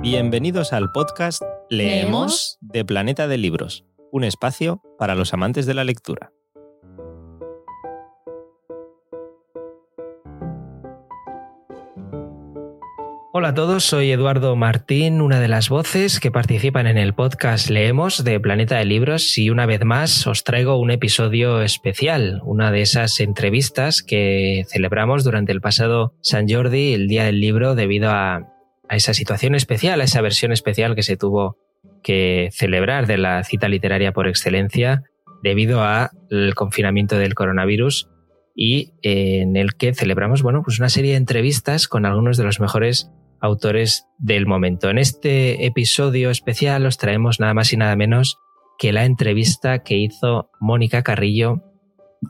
Bienvenidos al podcast Leemos de Planeta de Libros, un espacio para los amantes de la lectura. Hola a todos, soy Eduardo Martín, una de las voces que participan en el podcast Leemos de Planeta de Libros y una vez más os traigo un episodio especial, una de esas entrevistas que celebramos durante el pasado San Jordi, el Día del Libro, debido a, a esa situación especial, a esa versión especial que se tuvo que celebrar de la cita literaria por excelencia debido al confinamiento del coronavirus y eh, en el que celebramos bueno, pues una serie de entrevistas con algunos de los mejores autores del momento. En este episodio especial os traemos nada más y nada menos que la entrevista que hizo Mónica Carrillo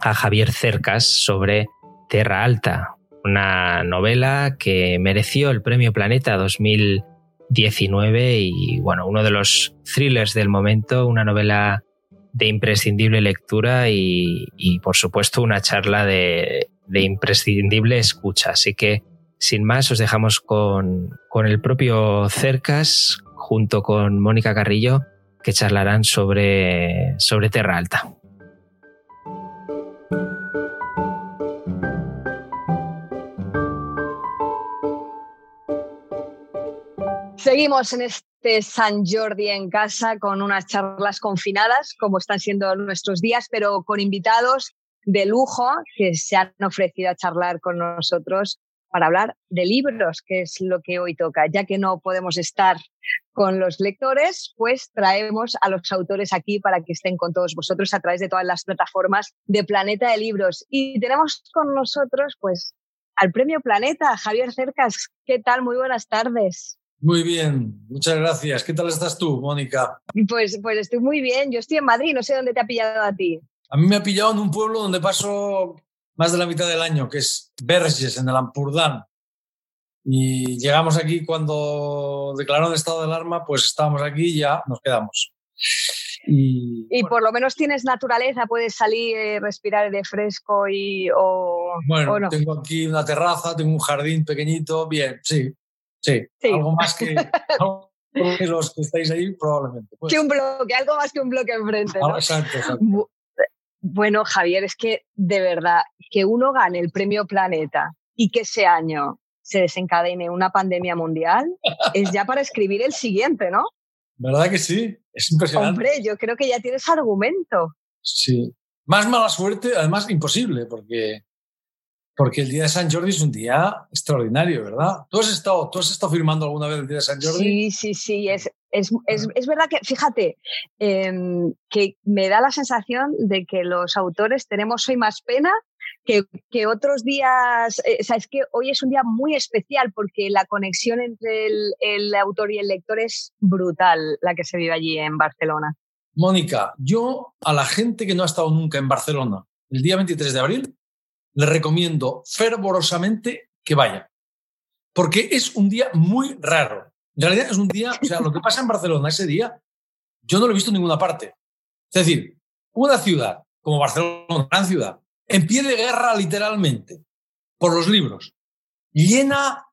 a Javier Cercas sobre Terra Alta, una novela que mereció el Premio Planeta 2019 y bueno, uno de los thrillers del momento, una novela de imprescindible lectura y, por supuesto una charla de, imprescindible escucha. Así que sin más os dejamos con, con el propio Cercas junto con Mónica Carrillo que charlarán sobre, sobre Terra Alta. Seguimos en este San Jordi en casa con unas charlas confinadas, como están siendo nuestros días, pero con invitados de lujo que se han ofrecido a charlar con nosotros para hablar de libros, que es lo que hoy toca. Ya que no podemos estar con los lectores, pues traemos a los autores aquí para que estén con todos vosotros a través de todas las plataformas de Planeta de Libros. Y tenemos con nosotros, pues, al Premio Planeta, Javier Cercas. ¿Qué tal? Muy buenas tardes. Muy bien, muchas gracias. ¿Qué tal estás tú, Mónica? Pues, pues estoy muy bien. Yo estoy en Madrid, no sé dónde te ha pillado a ti. A mí me ha pillado en un pueblo donde paso más de la mitad del año, que es Verges, en el Ampurdán. Y llegamos aquí cuando declararon estado de alarma, pues estábamos aquí y ya nos quedamos. Y, y por lo menos tienes naturaleza, puedes salir, eh, respirar de fresco y o, bueno, o no. tengo aquí una terraza, tengo un jardín pequeñito, bien, sí, Sí, sí, algo más que, algo que, los que estáis ahí, probablemente. Pues. Que un bloque, algo más que un bloque enfrente. ¿no? Ah, exacto, exacto. Bueno, Javier, es que de verdad, que uno gane el premio Planeta y que ese año se desencadene una pandemia mundial, es ya para escribir el siguiente, ¿no? ¿Verdad que sí? Es impresionante. Hombre, yo creo que ya tienes argumento. Sí. Más mala suerte, además imposible, porque porque el día de San Jordi es un día extraordinario, ¿verdad? ¿Tú has estado, tú has estado firmando alguna vez el día de San Jordi? Sí, sí, sí. Es, es, es, es verdad que, fíjate, eh, que me da la sensación de que los autores tenemos hoy más pena que, que otros días. Eh, o sea, es que hoy es un día muy especial porque la conexión entre el, el autor y el lector es brutal, la que se vive allí en Barcelona. Mónica, yo a la gente que no ha estado nunca en Barcelona el día 23 de abril, le recomiendo fervorosamente que vaya. Porque es un día muy raro. En realidad es un día, o sea, lo que pasa en Barcelona ese día, yo no lo he visto en ninguna parte. Es decir, una ciudad como Barcelona, gran ciudad, en pie de guerra literalmente, por los libros, llena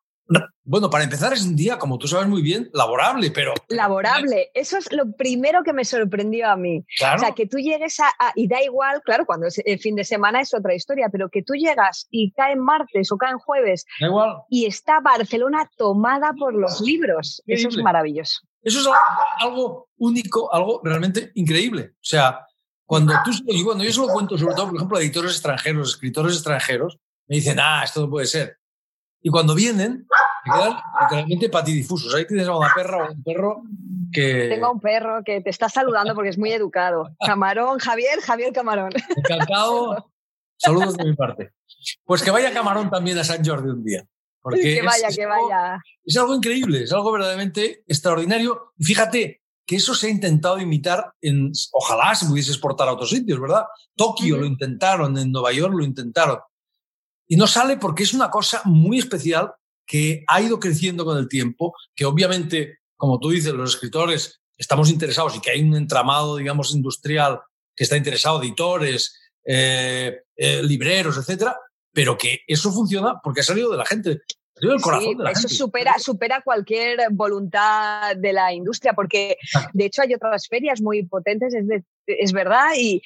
bueno, para empezar es un día, como tú sabes muy bien, laborable, pero... Laborable, eso es lo primero que me sorprendió a mí. Claro. O sea, que tú llegues a, a, Y da igual, claro, cuando es el fin de semana es otra historia, pero que tú llegas y cae en martes o cae en jueves da igual. y está Barcelona tomada por los libros. Increíble. Eso es maravilloso. Eso es algo, algo, único, algo realmente increíble. O sea, cuando tú... Y cuando yo se lo cuento, sobre todo, por ejemplo, a editores extranjeros, escritores extranjeros, me dicen, ah, esto no puede ser. Y cuando vienen, me quedan literalmente patidifusos. Ahí tienes a una perra o un perro que... Tengo un perro que te está saludando porque es muy educado. Camarón, Javier, Javier Camarón. Encantado. Saludos de mi parte. Pues que vaya Camarón también a San Jordi un día. Porque que vaya, es, que vaya. Es algo increíble, es algo verdaderamente extraordinario. Y fíjate que eso se ha intentado imitar en... Ojalá se pudiese exportar a otros sitios, ¿verdad? Tokio uh -huh. lo intentaron, en Nueva York lo intentaron. Y no sale porque es una cosa muy especial que ha ido creciendo con el tiempo, que obviamente, como tú dices, los escritores estamos interesados y que hay un entramado, digamos, industrial que está interesado, editores, eh, eh, libreros, etcétera, pero que eso funciona porque ha salido de la gente. eso supera, supera cualquier voluntad de la industria, porque de hecho hay otras ferias muy potentes, es, es verdad, y,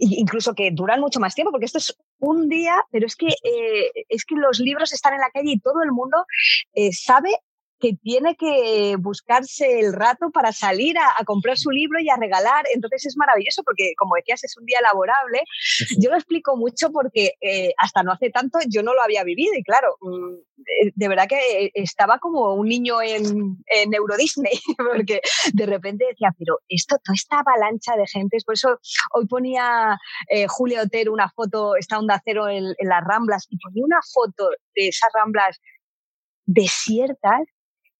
incluso que duran mucho más tiempo, porque esto es un día, pero es que, eh, es que los libros están en la calle y todo el mundo eh, sabe que tiene que buscarse el rato para salir a, comprar su libro y a regalar. Entonces es maravilloso porque, como decías, es un día laborable. Yo lo explico mucho porque eh, hasta no hace tanto yo no lo había vivido y claro, mm, eh, de verdad que estaba como un niño en, en Euro Disney porque de repente decía, pero esto, toda esta avalancha de gente, por eso hoy ponía eh, Julio Otero una foto, está Onda Cero en, en las Ramblas y ponía una foto de esas Ramblas desiertas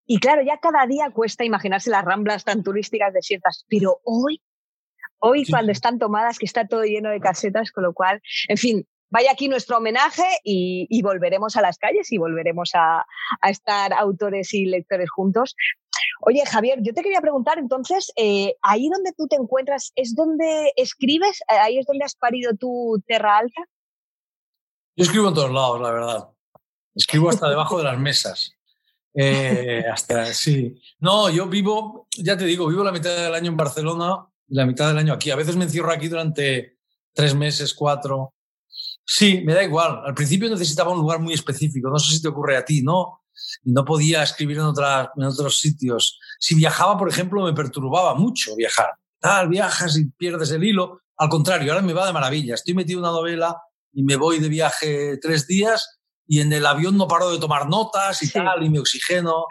y claro, ya cada día cuesta imaginarse las ramblas tan turísticas desiertas, pero hoy, hoy cuando están tomadas, que está todo lleno de casetas, con lo cual, en fin, vaya aquí nuestro homenaje y, volveremos a las calles y volveremos a, estar autores y lectores juntos. Oye, Javier, yo te quería preguntar entonces, eh, ahí donde tú te encuentras, ¿es donde escribes? ¿Ahí es donde has parido tu Terra Alta? Yo escribo en todos lados, la verdad. Escribo hasta debajo de las mesas. Eh, hasta, sí. No, yo vivo, ya te digo, vivo la mitad del año en Barcelona y la mitad del año aquí. A veces me encierro aquí durante tres meses, cuatro. Sí, me da igual. Al principio necesitaba un lugar muy específico. No sé si te ocurre a ti, ¿no? Y no podía escribir en, en otros sitios. Si viajaba, por ejemplo, me perturbaba mucho viajar. Tal, viajas y pierdes el hilo. Al contrario, ahora me va de maravilla. Estoy metido en una novela y me voy de viaje tres días y en el avión no paro de tomar notas y tal, y me oxigeno.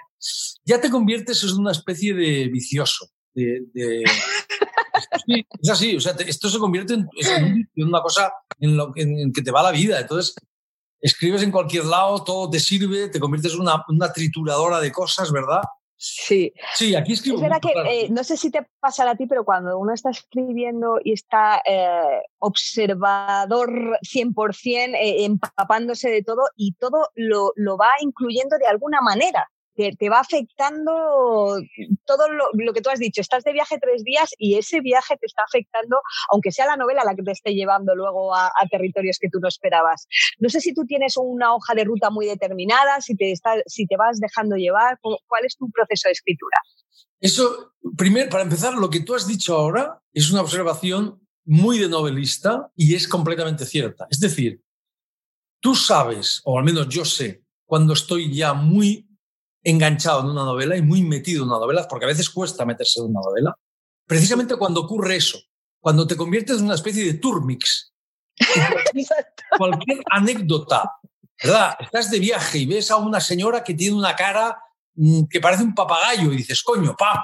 Ya te conviertes en una especie de vicioso. De, es así, o sea, esto se convierte en, una cosa en, lo, en, que te va la vida. Entonces, escribes en cualquier lado, todo te sirve, te conviertes en una, una trituradora de cosas, ¿verdad? Sí. Sí, aquí escribo. Es verdad que eh, no sé si te pasa a ti, pero cuando uno está escribiendo y está eh, observador 100%, eh, empapándose de todo y todo lo, lo va incluyendo de alguna manera te, va afectando todo lo, que tú has dicho. Estás de viaje tres días y ese viaje te está afectando, aunque sea la novela la que te esté llevando luego a, territorios que tú no esperabas. No sé si tú tienes una hoja de ruta muy determinada, si te, está, si te vas dejando llevar, ¿cuál es tu proceso de escritura? Eso, primero, para empezar, lo que tú has dicho ahora es una observación muy de novelista y es completamente cierta. Es decir, tú sabes, o al menos yo sé, cuando estoy ya muy enganchado en una novela y muy metido en una novela, porque a veces cuesta meterse en una novela, precisamente cuando ocurre eso, cuando te conviertes en una especie de turmix. Cualquier, anécdota, ¿verdad? Estás de viaje y ves a una señora que tiene una cara mm, que parece un papagayo y dices, coño, ¡pam!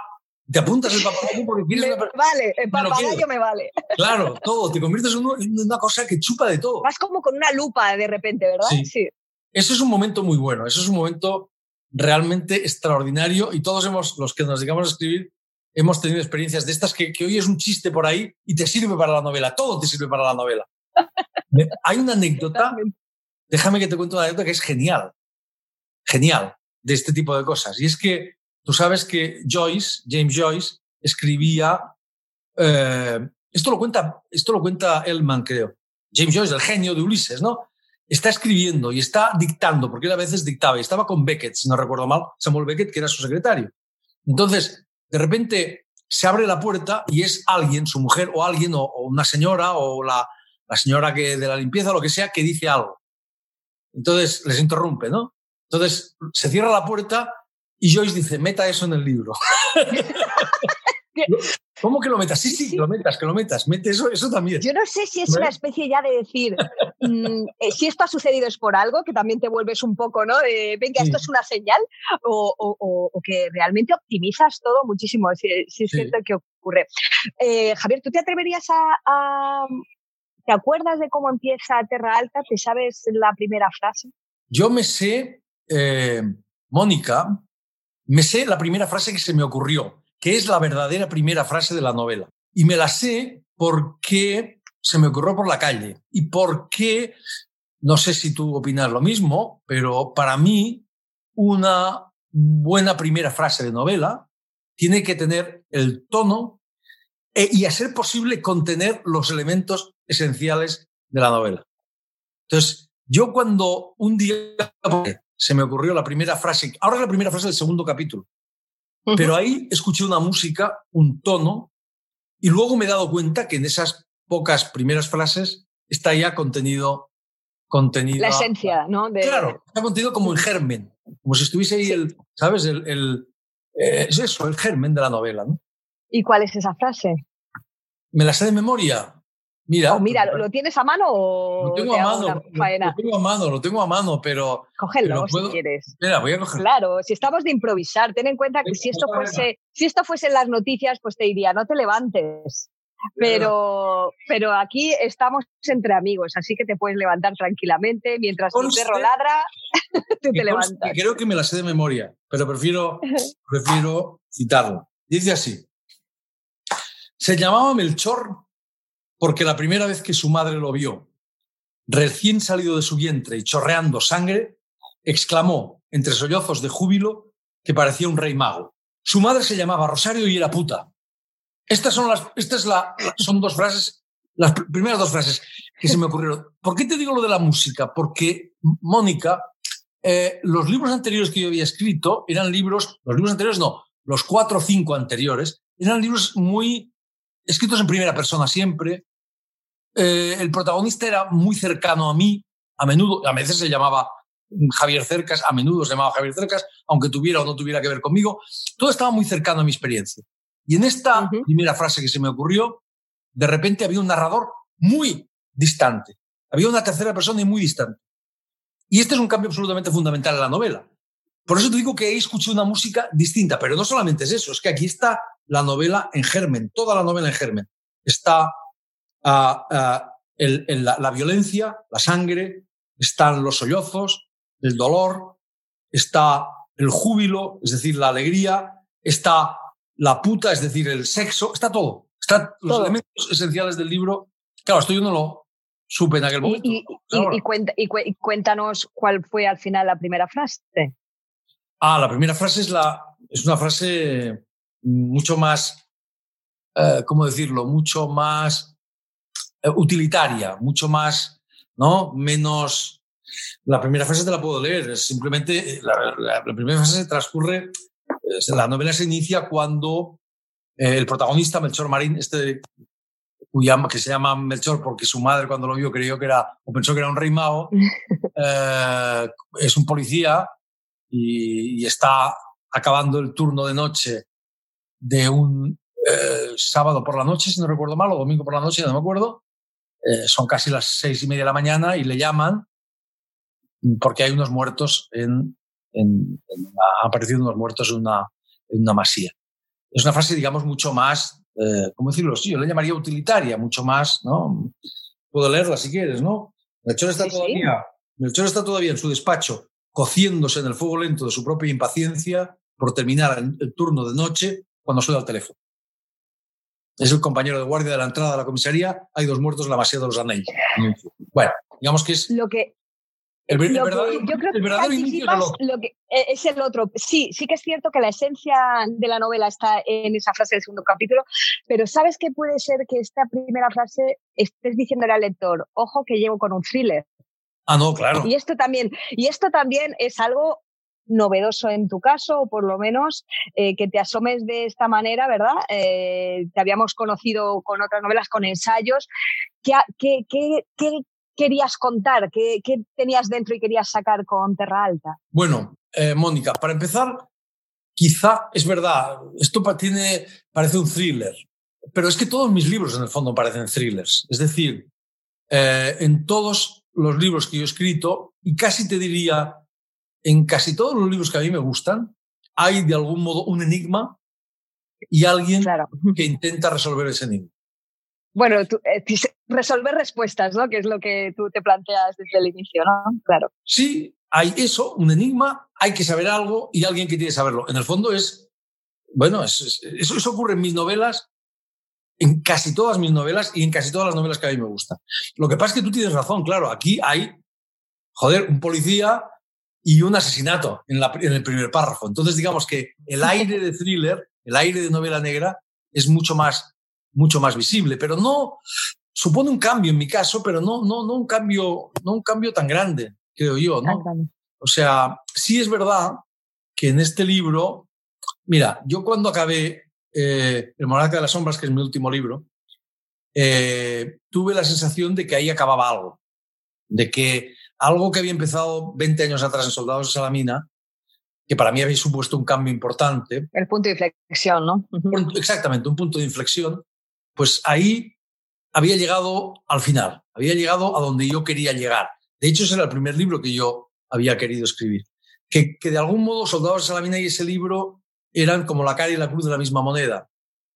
Te apuntas el papagayo porque quieres una Vale, el papagayo me, vale. Claro, todo. Te conviertes en, una cosa que chupa de todo. Vas como con una lupa de repente, ¿verdad? sí. Eso es un momento muy bueno. Eso es un momento realmente extraordinario y todos hemos, los que nos dedicamos a escribir, hemos tenido experiencias de estas que, que hoy es un chiste por ahí y te sirve para la novela, todo te sirve para la novela. Hay una anécdota, déjame que te cuente una anécdota que es genial, genial, de este tipo de cosas. Y es que tú sabes que Joyce, James Joyce, escribía, eh, esto, lo cuenta, esto lo cuenta Elman, creo, James Joyce, el genio de Ulises, ¿no? Está escribiendo y está dictando, porque él a veces dictaba, y estaba con Beckett, si no recuerdo mal, Samuel Beckett, que era su secretario. Entonces, de repente se abre la puerta y es alguien, su mujer o alguien, o, una señora, o la, la, señora que de la limpieza, o lo que sea, que dice algo. Entonces les interrumpe, ¿no? Entonces se cierra la puerta y Joyce dice, meta eso en el libro. ¿Cómo que lo metas? Sí, sí, que lo metas, que lo metas. Mete eso, eso también. Yo no sé si es una especie ya de decir, mm, eh, si esto ha sucedido es por algo, que también te vuelves un poco, ¿no? De, venga, esto es una señal, o, que realmente optimizas todo muchísimo, si, es cierto que ocurre. Eh, Javier, ¿tú te atreverías a, ¿Te acuerdas de cómo empieza Terra Alta? ¿Te sabes la primera frase? Yo me sé, eh, Mónica, me sé la primera frase que se me ocurrió que es la verdadera primera frase de la novela. Y me la sé porque se me ocurrió por la calle y porque, no sé si tú opinas lo mismo, pero para mí una buena primera frase de novela tiene que tener el tono e, y a ser posible contener los elementos esenciales de la novela. Entonces, yo cuando un día se me ocurrió la primera frase. Ahora es la primera frase del segundo capítulo. Pero ahí escuché una música, un tono, y luego me he dado cuenta que en esas pocas primeras frases está ya contenido. contenido la esencia, ¿no? Claro, está contenido como en germen, como si estuviese ahí el, ¿sabes? El, el eh, es eso, el germen de la novela, ¿no? ¿Y cuál es esa frase? Me la sé de memoria. Mira, oh, mira, ¿lo tienes a mano o lo tengo a mano, lo, tengo a mano, lo tengo a mano, pero cógelo si quieres. Espera, voy a cogerlo. Claro, si estamos de improvisar, ten en cuenta que si esto fuese, si esto fuese las noticias, pues te diría, no te levantes. Pero, pero aquí estamos entre amigos, así que te puedes levantar tranquilamente mientras tu perro ladra, tú te levantas. Creo que me la sé de memoria, pero prefiero, prefiero citarlo. Dice así: Se llamaba Melchor porque la primera vez que su madre lo vio, recién salido de su vientre y chorreando sangre, exclamó, entre sollozos de júbilo, que parecía un rey mago. Su madre se llamaba Rosario y era puta. Estas son las, estas la, son dos frases, las primeras dos frases que se me ocurrieron. ¿Por qué te digo lo de la música? Porque Mónica, eh, los libros anteriores que yo había escrito eran libros, los libros anteriores no, los cuatro o cinco anteriores, eran libros muy escritos en primera persona siempre. Eh, el protagonista era muy cercano a mí, a menudo, a veces se llamaba Javier Cercas, a menudo se llamaba Javier Cercas, aunque tuviera o no tuviera que ver conmigo. Todo estaba muy cercano a mi experiencia. Y en esta primera frase que se me ocurrió, de repente había un narrador muy distante. Había una tercera persona y muy distante. Y este es un cambio absolutamente fundamental en la novela. Por eso te digo que ahí escuché una música distinta, pero no solamente es eso, es que aquí está la novela en germen, toda la novela en germen. Está ah, ah, la, violencia, la sangre, están los sollozos, el dolor, está el júbilo, es decir, la alegría, está la puta, es decir, el sexo, está todo. Están los elementos esenciales del libro. Claro, esto yo no lo supe en aquel momento. Y, y, cuéntanos cuál fue al final la primera frase. Ah, la primera frase es, la, es una frase mucho más, eh, ¿cómo decirlo? Mucho más eh, utilitaria, mucho más, ¿no? Menos... La primera frase te la puedo leer, es simplemente, la, primera frase se transcurre, la novela se inicia cuando eh, el protagonista, Melchor Marín, este que se llama Melchor porque su madre cuando lo vio creyó que era, o pensó que era un rey mago, es un policía y, y, está acabando el turno de noche de un eh, sábado por la noche, si no recuerdo mal, o domingo por la noche, no me acuerdo. Eh, son casi las seis y media de la mañana y le llaman porque hay unos muertos en, en, han aparecido unos muertos en una, en una masía. Es una frase, digamos, mucho más, eh, ¿cómo decirlo? Sí, yo le llamaría utilitaria, mucho más, ¿no? Puedo leerla si quieres, ¿no? Melchor está, todavía, Melchor está todavía en su despacho, cociéndose en el fuego lento de su propia impaciencia por terminar el turno de noche cuando suena el teléfono. Es el compañero de guardia de la entrada de la comisaría. Hay dos muertos en la masía de los Anellos. Bueno, digamos que es. Lo que. El, verdadero, yo creo el verdadero inicio es el, lo que, eh, es el otro. Sí, sí que es cierto que la esencia de la novela está en esa frase del segundo capítulo, pero ¿sabes qué puede ser que esta primera frase estés diciéndole al lector, ojo que llevo con un thriller? Ah, no, claro. Y esto también, y esto también es algo novedoso en tu caso, o por lo menos eh, que te asomes de esta manera, ¿verdad? Eh, te habíamos conocido con otras novelas, con ensayos. ¿Qué, qué, qué, querías contar? ¿Qué, tenías dentro y querías sacar con Terra Alta? Bueno, eh, Mónica, para empezar, quizá es verdad, esto tiene, parece un thriller, pero es que todos mis libros en el fondo parecen thrillers. Es decir, en todos los libros que yo he escrito, y casi te diría en casi todos los libros que a mí me gustan, hay de algún modo un enigma y alguien que intenta resolver ese enigma. Bueno, eh, resolver respuestas, ¿no? Que es lo que tú te planteas desde el inicio, ¿no? Claro. Sí, hay eso, un enigma, hay que saber algo y alguien que tiene que saberlo. En el fondo es, bueno, eso, eso ocurre en mis novelas, en casi todas mis novelas y en casi todas las novelas que a mí me gustan. Lo que pasa es que tú tienes razón, claro, aquí hay, joder, un policía y un asesinato en, el primer párrafo. Entonces, digamos que el aire de thriller, el aire de novela negra, es mucho más, mucho más visible, pero no supone un cambio en mi caso, pero no, no, no un cambio, no un cambio tan grande, creo yo, ¿no? O sea, sí es verdad que en este libro, mira, yo cuando acabé eh, El Monarca de las Sombras, que es mi último libro, eh, tuve la sensación de que ahí acababa algo, de que algo que había empezado 20 años atrás en Soldados de Salamina, que para mí había supuesto un cambio importante. El punto de inflexión, ¿no? Exactamente, un punto de inflexión. Pues ahí había llegado al final, había llegado a donde yo quería llegar. De hecho, ese era el primer libro que yo había querido escribir. Que, que de algún modo Soldados de Salamina y ese libro eran como la cara y la cruz de la misma moneda.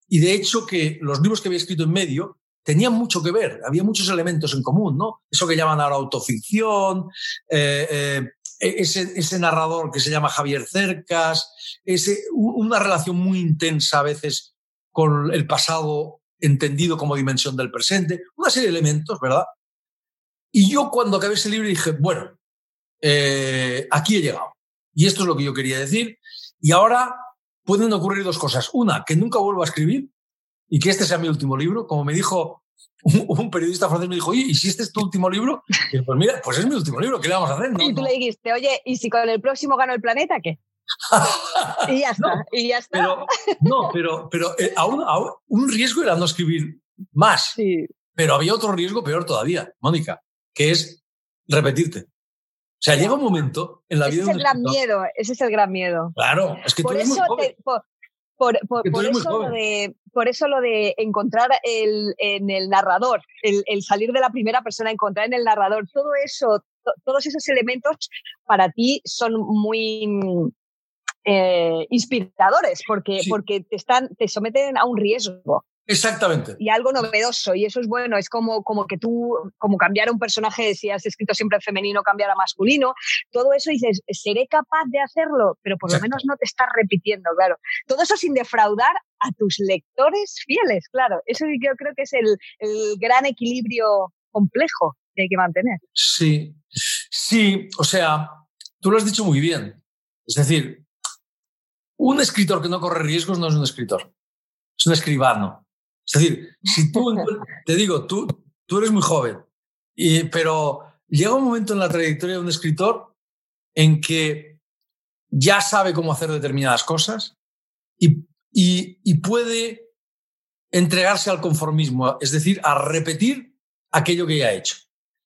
Y de hecho que los libros que había escrito en medio tenían mucho que ver, había muchos elementos en común, ¿no? Eso que llaman ahora autoficción, eh, eh, ese, ese, narrador que se llama Javier Cercas, ese, una relación muy intensa a veces con el pasado entendido como dimensión del presente, una serie de elementos, ¿verdad? Y yo cuando acabé ese libro dije, bueno, eh, aquí he llegado. Y esto es lo que yo quería decir. Y ahora pueden ocurrir dos cosas. Una, que nunca vuelva a escribir y que este sea mi último libro. Como me dijo un, periodista francés, me dijo, oye, ¿y si este es tu último libro? Y pues mira, pues es mi último libro, ¿qué le vamos a hacer? y tú le dijiste, oye, ¿y si con el próximo gano el planeta, qué? y ya está, y ya está. Pero, no, pero, pero eh, aún, un riesgo era no escribir más. Sí. Pero había otro riesgo peor todavía, Mónica, que es repetirte. O sea, llega un momento en la vida. Ese es el gran miedo, ese es el gran miedo. Claro, es que por tú eres eso muy por, por, eso lo de, por eso lo de encontrar el, en el narrador, el, el, salir de la primera persona, encontrar en el narrador, todo eso, todos esos elementos para ti son muy eh, inspiradores porque, porque te, están, te someten a un riesgo. Exactamente. Y algo novedoso, y eso es bueno, es como, como que tú, como cambiar a un personaje, si has escrito siempre femenino, cambiar a masculino, todo eso dices, seré capaz de hacerlo, pero por lo menos no te estás repitiendo, claro. Todo eso sin defraudar a tus lectores fieles, claro. Eso yo creo que es el, el gran equilibrio complejo que hay que mantener. Sí, sí, o sea, tú lo has dicho muy bien. Es decir, un escritor que no corre riesgos no es un escritor, es un escribano. Es decir, si tú, te digo, tú, tú eres muy joven, y, pero llega un momento en la trayectoria de un escritor en que ya sabe cómo hacer determinadas cosas y, y, y puede entregarse al conformismo, es decir, a repetir aquello que ya ha hecho.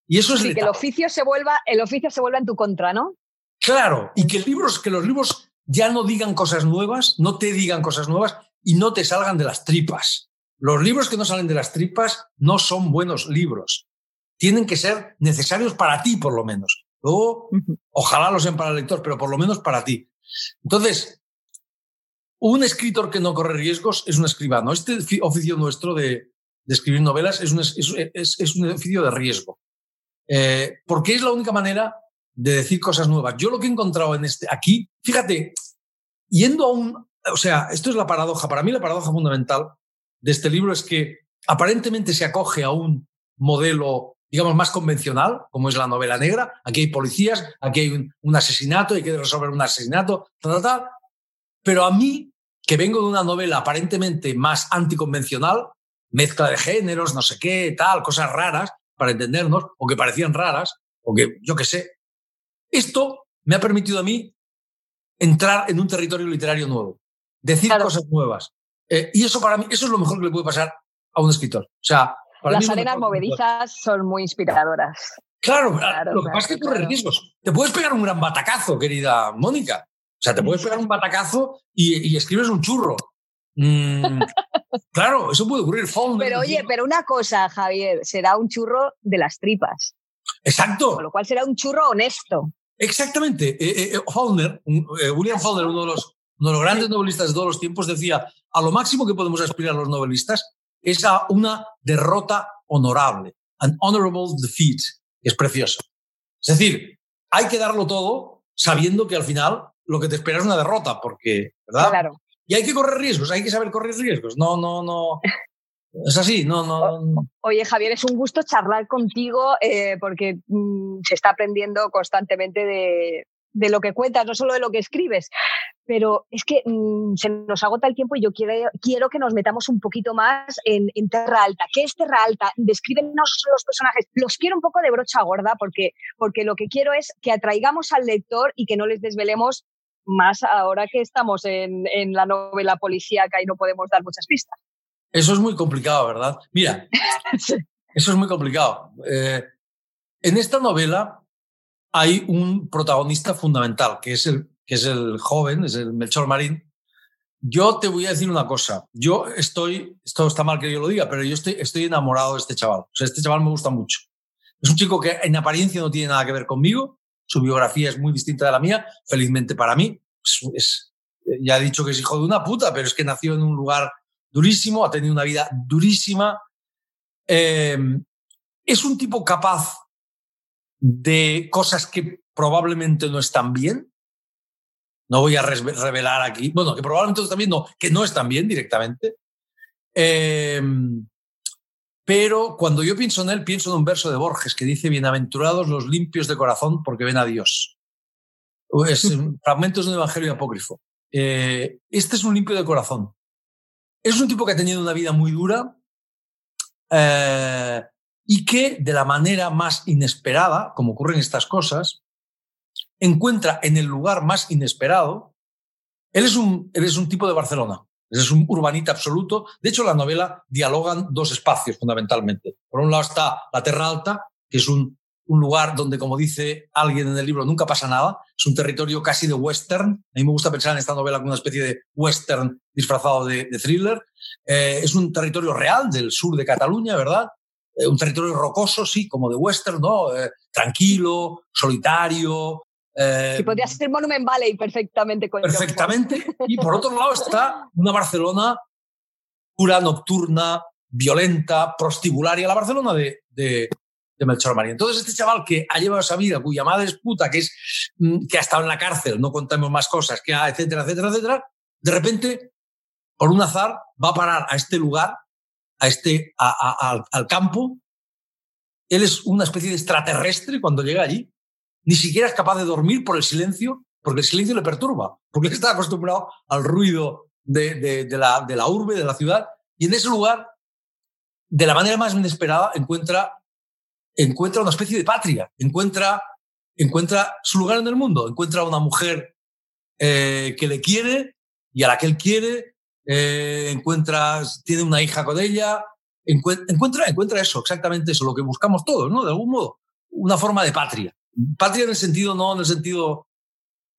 Y eso es que el oficio se vuelva, el oficio se vuelva en tu contra, ¿no? Claro, y que, libros, que los libros ya no digan cosas nuevas, no te digan cosas nuevas y no te salgan de las tripas. Los libros que no salen de las tripas no son buenos libros. Tienen que ser necesarios para ti, por lo menos. Luego, ojalá lo sean para el lector, pero por lo menos para ti. Entonces, un escritor que no corre riesgos es un escribano. Este oficio nuestro de, escribir novelas es un, es, un, oficio de riesgo. Eh, porque es la única manera de decir cosas nuevas. Yo lo que he encontrado en este, aquí, fíjate, yendo a un, o sea, esto es la paradoja, para mí la paradoja fundamental de este libro es que aparentemente se acoge a un modelo, digamos, más convencional, como es la novela negra. Aquí hay policías, aquí hay un, asesinato, hay que resolver un asesinato, tal, tal, Pero a mí, que vengo de una novela aparentemente más anticonvencional, mezcla de géneros, no sé qué, tal, cosas raras, para entendernos, o que parecían raras, o que yo qué sé. Esto me ha permitido a mí entrar en un territorio literario nuevo, decir cosas nuevas, eh, y eso para mí, eso es lo mejor que le puede pasar a un escritor. O sea, Las arenas movedizas son muy inspiradoras. Claro, lo que pasa es que corre riesgos. Te puedes pegar un gran batacazo, querida Mónica. O sea, te puedes pegar un batacazo y, escribes un churro. Mm, claro, eso puede ocurrir. pero oye, pero una cosa, Javier, será un churro de las tripas. Exacto. Con lo cual será un churro honesto. Exactamente. Eh, eh, William Faulkner, uno de los uno de los grandes novelistas de todos los tiempos, decía, a lo máximo que podemos aspirar los novelistas es a una derrota honorable, an honorable defeat, es precioso. Es decir, hay que darlo todo sabiendo que al final lo que te espera es una derrota, porque, ¿verdad? Claro. Y hay que correr riesgos, hay que saber correr riesgos. No, no, no. Es así, no, no. Oye, Javier, es un gusto charlar contigo eh, porque mm, se está aprendiendo constantemente de, de lo que cuentas, no solo de lo que escribes. Pero es que mm, se nos agota el tiempo y yo quiero, quiero que nos metamos un poquito más en, en Terra Alta. ¿Qué es Terra Alta? Descríbenos los personajes. Los quiero un poco de brocha gorda porque, porque lo que quiero es que atraigamos al lector y que no les desvelemos más ahora que estamos en, en la novela policíaca y no podemos dar muchas pistas. Eso es muy complicado, ¿verdad? Mira, eso es muy complicado. Eh, en esta novela hay un protagonista fundamental, que es el, que es el joven, es el Melchor Marín. Yo te voy a decir una cosa. Yo estoy, esto está mal que yo lo diga, pero yo estoy, estoy enamorado de este chaval. O sea, este chaval me gusta mucho. Es un chico que en apariencia no tiene nada que ver conmigo. Su biografía es muy distinta de la mía, felizmente para mí. Ya he dicho que es hijo de una puta, pero es que nació en un lugar durísimo, ha tenido una vida durísima. Eh, es un tipo capaz de cosas que probablemente no están bien. No voy a revelar aquí, bueno, que probablemente no están bien, no, que no están bien directamente. Em, pero cuando yo pienso en él, pienso en un verso de Borges que dice, bienaventurados los limpios de corazón porque ven a Dios. Es fragmentos de un evangelio apócrifo. Eh, este es un limpio de corazón. Es un tipo que ha tenido una vida muy dura, eh, y que de la manera más inesperada, como ocurren estas cosas, encuentra en el lugar más inesperado, él es un, él es un tipo de Barcelona, es un urbanita absoluto. De hecho, la novela dialogan dos espacios fundamentalmente. Por un lado está la Terra Alta, que es un, un lugar donde, como dice alguien en el libro, nunca pasa nada. Es un territorio casi de western. A mí me gusta pensar en esta novela como una especie de western disfrazado de, thriller. Eh, es un territorio real del sur de Cataluña, ¿verdad? Eh, un territorio rocoso, sí, como de western, ¿no? Eh, tranquilo, solitario. Eh, que podría ser Monument Valley perfectamente. perfectamente. Y por otro lado está una Barcelona pura, nocturna, violenta, prostibularia, la Barcelona de, de, de Melchor María. Entonces, este chaval que ha llevado esa vida, cuya madre es puta, que, es, mm, que ha estado en la cárcel, no contamos más cosas, que etcétera, etcétera, etcétera, de repente, por un azar, va a parar a este lugar a este, al campo. Él es una especie de extraterrestre cuando llega allí. Ni siquiera es capaz de dormir por el silencio, porque el silencio le perturba, porque está acostumbrado al ruido de, la, de la urbe, de la ciudad. Y en ese lugar, de la manera más inesperada, encuentra, encuentra una especie de patria, encuentra, encuentra su lugar en el mundo, encuentra una mujer eh, que le quiere y a la que él quiere, eh, encuentras, tiene una hija con ella, encuentra, encuentra eso, exactamente eso, lo que buscamos todos, ¿no? De algún modo, una forma de patria. Patria en el sentido, no en el sentido,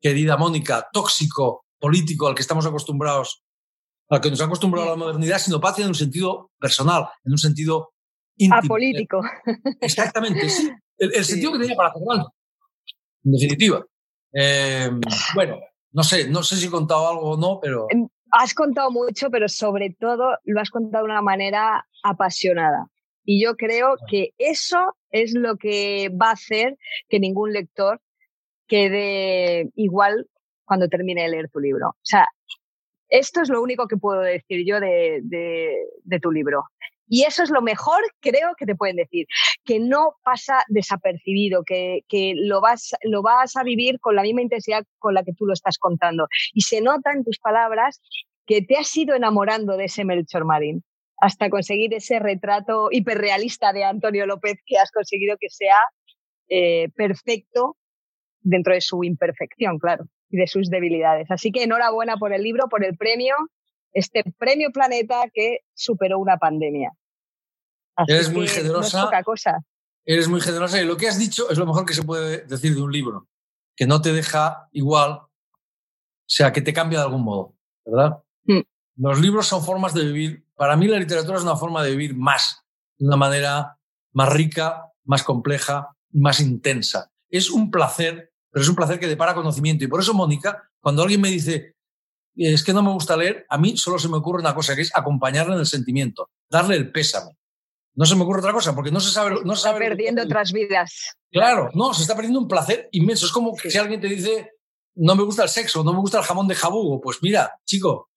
querida Mónica, tóxico, político al que estamos acostumbrados, al que nos ha acostumbrado la modernidad, sino patria en un sentido personal, en un sentido íntimo. Apolítico. Exactamente, sí. El, sentido que tenía para Fernando, en definitiva. Eh, bueno, no sé, no sé si he contado algo o no, pero has contado mucho, pero sobre todo lo has contado de una manera apasionada. Y yo creo que eso es lo que va a hacer que ningún lector quede igual cuando termine de leer tu libro. O sea, esto es lo único que puedo decir yo de, de, tu libro. Y eso es lo mejor, creo, que te pueden decir, que no pasa desapercibido, que, que, lo, vas, lo vas a vivir con la misma intensidad con la que tú lo estás contando. Y se nota en tus palabras que te has ido enamorando de ese Melchor Marín hasta conseguir ese retrato hiperrealista de Antonio López que has conseguido que sea eh, perfecto dentro de su imperfección, claro, y de sus debilidades. Así que enhorabuena por el libro, por el premio, este premio Planeta que superó una pandemia. eres muy generosa. cosa. Eres muy generosa y lo que has dicho es lo mejor que se puede decir de un libro, que no te deja igual, o sea, que te cambia de algún modo, ¿verdad? Mm. Los libros son formas de vivir. Para mí la literatura es una forma de vivir más, de una manera más rica, más compleja más intensa. Es un placer, pero es un placer que depara conocimiento. Y por eso, Mónica, cuando alguien me dice, es que no me gusta leer, a mí solo se me ocurre una cosa, que es acompañarle en el sentimiento, darle el pésame. No se me ocurre otra cosa, porque no se sabe... No se sabe perdiendo otras vidas. Claro, no, se está perdiendo un placer inmenso. Es como que si alguien te dice, no me gusta el sexo, no me gusta el jamón de jabugo, pues mira, chico,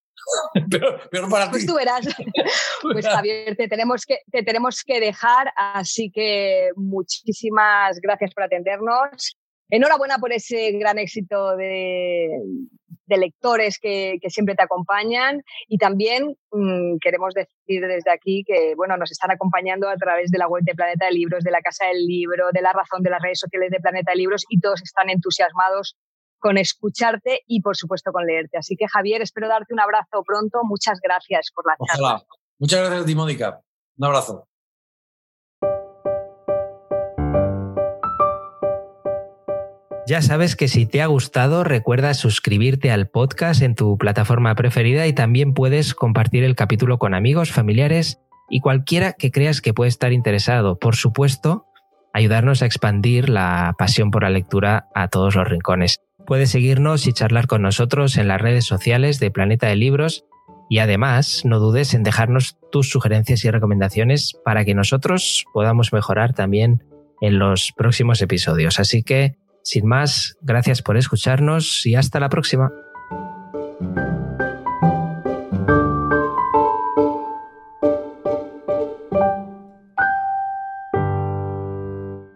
pero, para pues tú verás. pues Javier, te tenemos, que, te tenemos que dejar, así que muchísimas gracias por atendernos enhorabuena por ese gran éxito de, lectores que, siempre te acompañan y también mm, queremos decir desde aquí que bueno, nos están acompañando a través de la web de Planeta de Libros, de la Casa del Libro, de la razón de las redes sociales de Planeta de Libros y todos están entusiasmados con escucharte y por supuesto con leerte. Así que Javier, espero darte un abrazo pronto. Muchas gracias por la charla. Muchas gracias a Mónica. Un abrazo. Ya sabes que si te ha gustado, recuerda suscribirte al podcast en tu plataforma preferida y también puedes compartir el capítulo con amigos, familiares y cualquiera que creas que puede estar interesado. Por supuesto, ayudarnos a expandir la pasión por la lectura a todos los rincones. Puedes seguirnos y charlar con nosotros en las redes sociales de Planeta de Libros y además no dudes en dejarnos tus sugerencias y recomendaciones para que nosotros podamos mejorar también en los próximos episodios. Así que sin más, gracias por escucharnos y hasta la próxima.